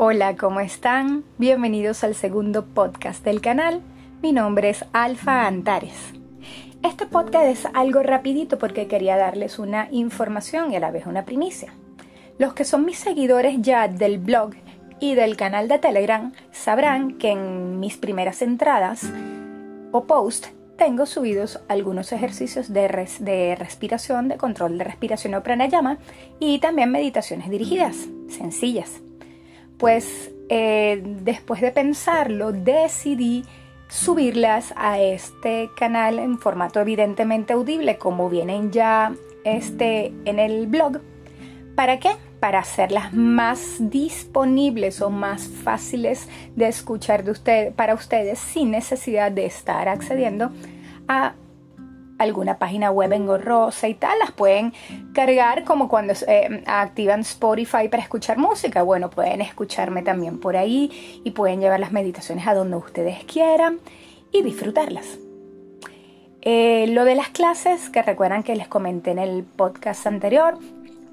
Hola, ¿cómo están? Bienvenidos al segundo podcast del canal. Mi nombre es Alfa Antares. Este podcast es algo rapidito porque quería darles una información y a la vez una primicia. Los que son mis seguidores ya del blog y del canal de Telegram sabrán que en mis primeras entradas o post tengo subidos algunos ejercicios de, de respiración, de control de respiración o pranayama y también meditaciones dirigidas, sencillas. Pues eh, después de pensarlo decidí subirlas a este canal en formato evidentemente audible como vienen ya este en el blog. ¿Para qué? Para hacerlas más disponibles o más fáciles de escuchar de para ustedes sin necesidad de estar accediendo a alguna página web engorrosa y tal, las pueden cargar como cuando eh, activan Spotify para escuchar música. Bueno, pueden escucharme también por ahí y pueden llevar las meditaciones a donde ustedes quieran y disfrutarlas. Eh, lo de las clases, que recuerdan que les comenté en el podcast anterior,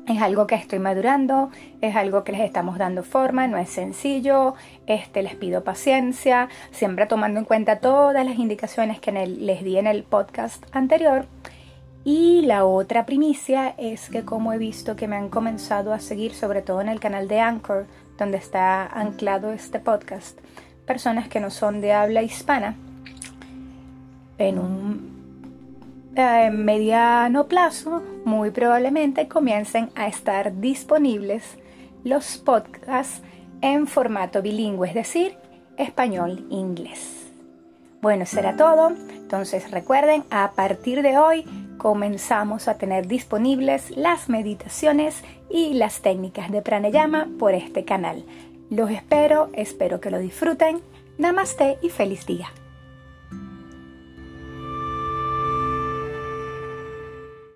es algo que estoy madurando, es algo que les estamos dando forma, no es sencillo, este, les pido paciencia, siempre tomando en cuenta todas las indicaciones que les di en el podcast anterior. Y la otra primicia es que como he visto que me han comenzado a seguir, sobre todo en el canal de Anchor, donde está anclado este podcast, personas que no son de habla hispana, en un eh, mediano plazo, muy probablemente comiencen a estar disponibles los podcasts en formato bilingüe, es decir, español-inglés. Bueno, será todo. Entonces recuerden, a partir de hoy comenzamos a tener disponibles las meditaciones y las técnicas de pranayama por este canal. Los espero, espero que lo disfruten. Namaste y feliz día.